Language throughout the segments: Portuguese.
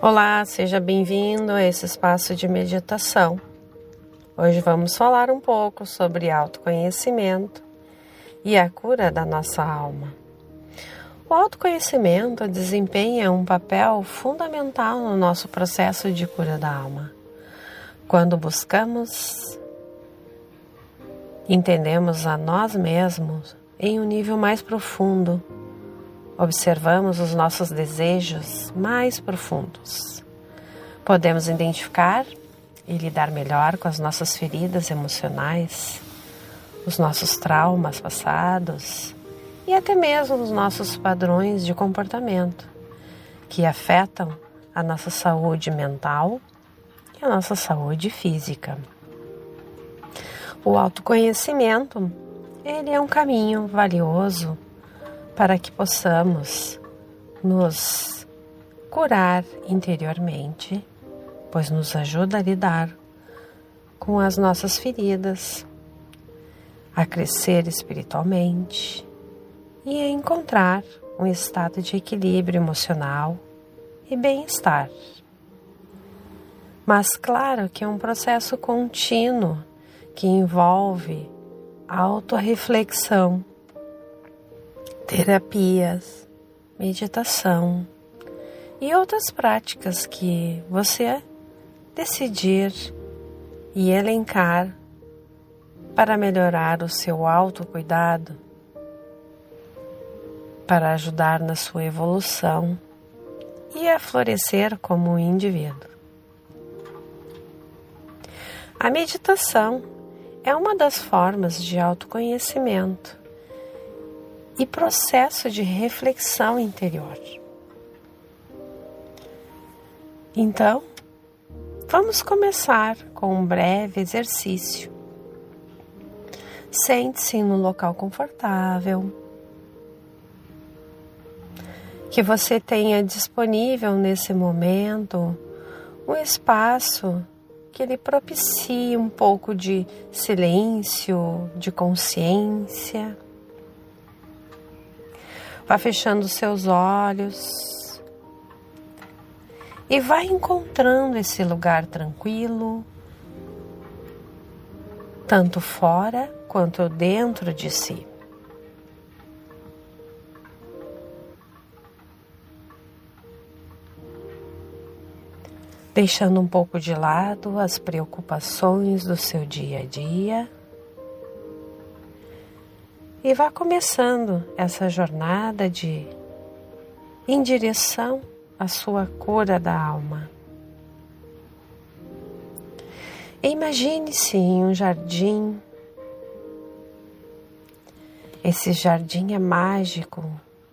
Olá, seja bem-vindo a esse espaço de meditação. Hoje vamos falar um pouco sobre autoconhecimento e a cura da nossa alma. O autoconhecimento desempenha um papel fundamental no nosso processo de cura da alma. Quando buscamos, entendemos a nós mesmos em um nível mais profundo observamos os nossos desejos mais profundos. Podemos identificar e lidar melhor com as nossas feridas emocionais, os nossos traumas passados e até mesmo os nossos padrões de comportamento que afetam a nossa saúde mental e a nossa saúde física. O autoconhecimento, ele é um caminho valioso para que possamos nos curar interiormente, pois nos ajuda a lidar com as nossas feridas, a crescer espiritualmente e a encontrar um estado de equilíbrio emocional e bem-estar. Mas claro que é um processo contínuo que envolve autorreflexão terapias, meditação e outras práticas que você decidir e elencar para melhorar o seu autocuidado, para ajudar na sua evolução e a florescer como indivíduo. A meditação é uma das formas de autoconhecimento e processo de reflexão interior. Então, vamos começar com um breve exercício. Sente-se no local confortável, que você tenha disponível nesse momento um espaço que lhe propicie um pouco de silêncio, de consciência. Vá fechando seus olhos e vai encontrando esse lugar tranquilo, tanto fora quanto dentro de si. Deixando um pouco de lado as preocupações do seu dia a dia e vá começando essa jornada de em direção à sua cura da alma. Imagine-se em um jardim. Esse jardim é mágico,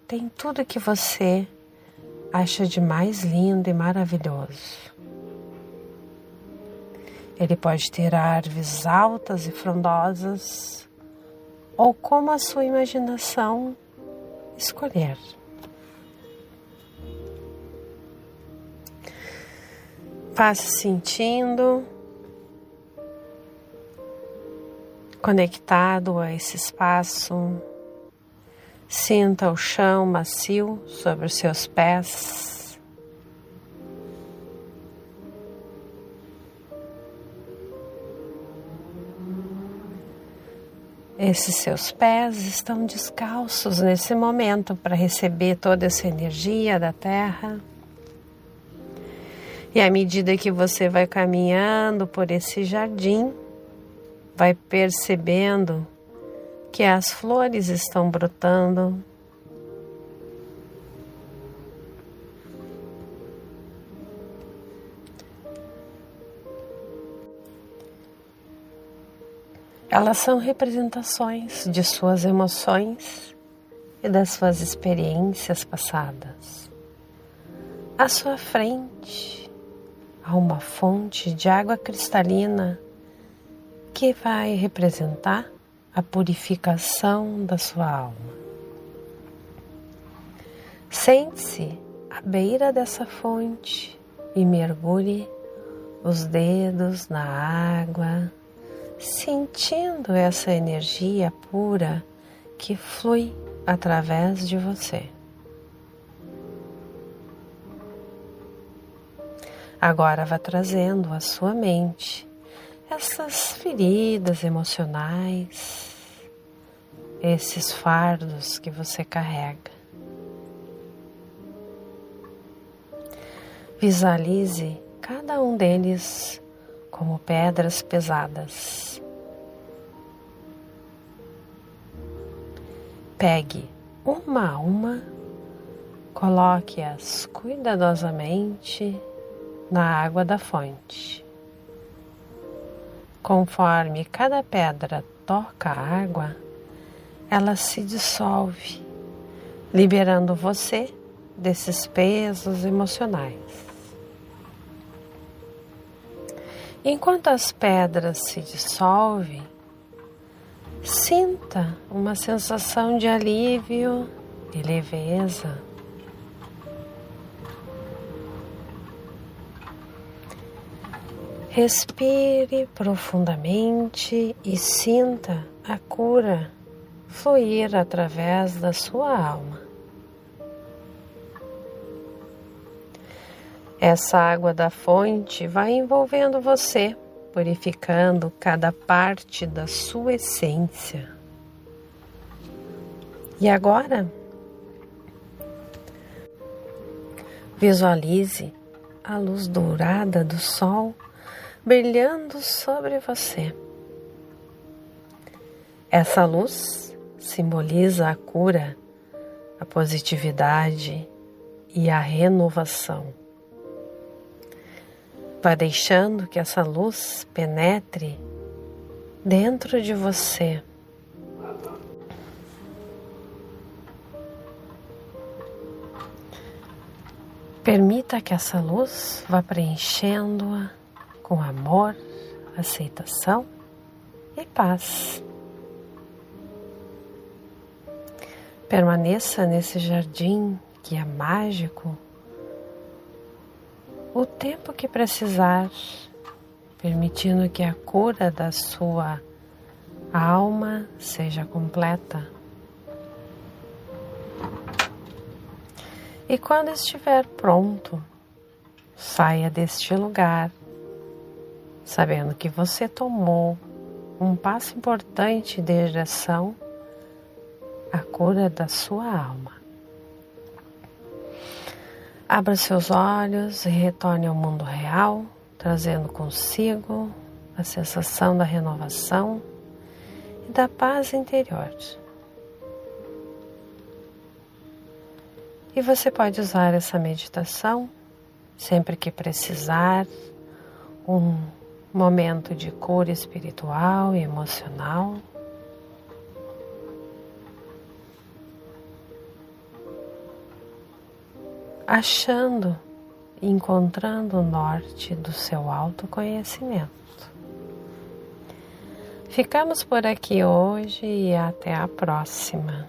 tem tudo que você acha de mais lindo e maravilhoso. Ele pode ter árvores altas e frondosas, ou como a sua imaginação escolher. Vá se sentindo conectado a esse espaço. Sinta o chão macio sobre os seus pés. Esses seus pés estão descalços nesse momento para receber toda essa energia da terra. E à medida que você vai caminhando por esse jardim, vai percebendo que as flores estão brotando, Elas são representações de suas emoções e das suas experiências passadas. À sua frente há uma fonte de água cristalina que vai representar a purificação da sua alma. Sente-se à beira dessa fonte e mergulhe os dedos na água sentindo essa energia pura que flui através de você. Agora vá trazendo à sua mente essas feridas emocionais, esses fardos que você carrega. Visualize cada um deles como pedras pesadas. Pegue uma a uma, coloque-as cuidadosamente na água da fonte. Conforme cada pedra toca a água, ela se dissolve, liberando você desses pesos emocionais. Enquanto as pedras se dissolvem, sinta uma sensação de alívio e leveza. Respire profundamente e sinta a cura fluir através da sua alma. Essa água da fonte vai envolvendo você, purificando cada parte da sua essência. E agora, visualize a luz dourada do sol brilhando sobre você. Essa luz simboliza a cura, a positividade e a renovação. Vai deixando que essa luz penetre dentro de você. Permita que essa luz vá preenchendo-a com amor, aceitação e paz. Permaneça nesse jardim que é mágico o tempo que precisar, permitindo que a cura da sua alma seja completa. E quando estiver pronto, saia deste lugar sabendo que você tomou um passo importante em direção à cura da sua alma. Abra seus olhos e retorne ao mundo real, trazendo consigo a sensação da renovação e da paz interior. E você pode usar essa meditação sempre que precisar, um momento de cura espiritual e emocional. Achando encontrando o norte do seu autoconhecimento. Ficamos por aqui hoje e até a próxima.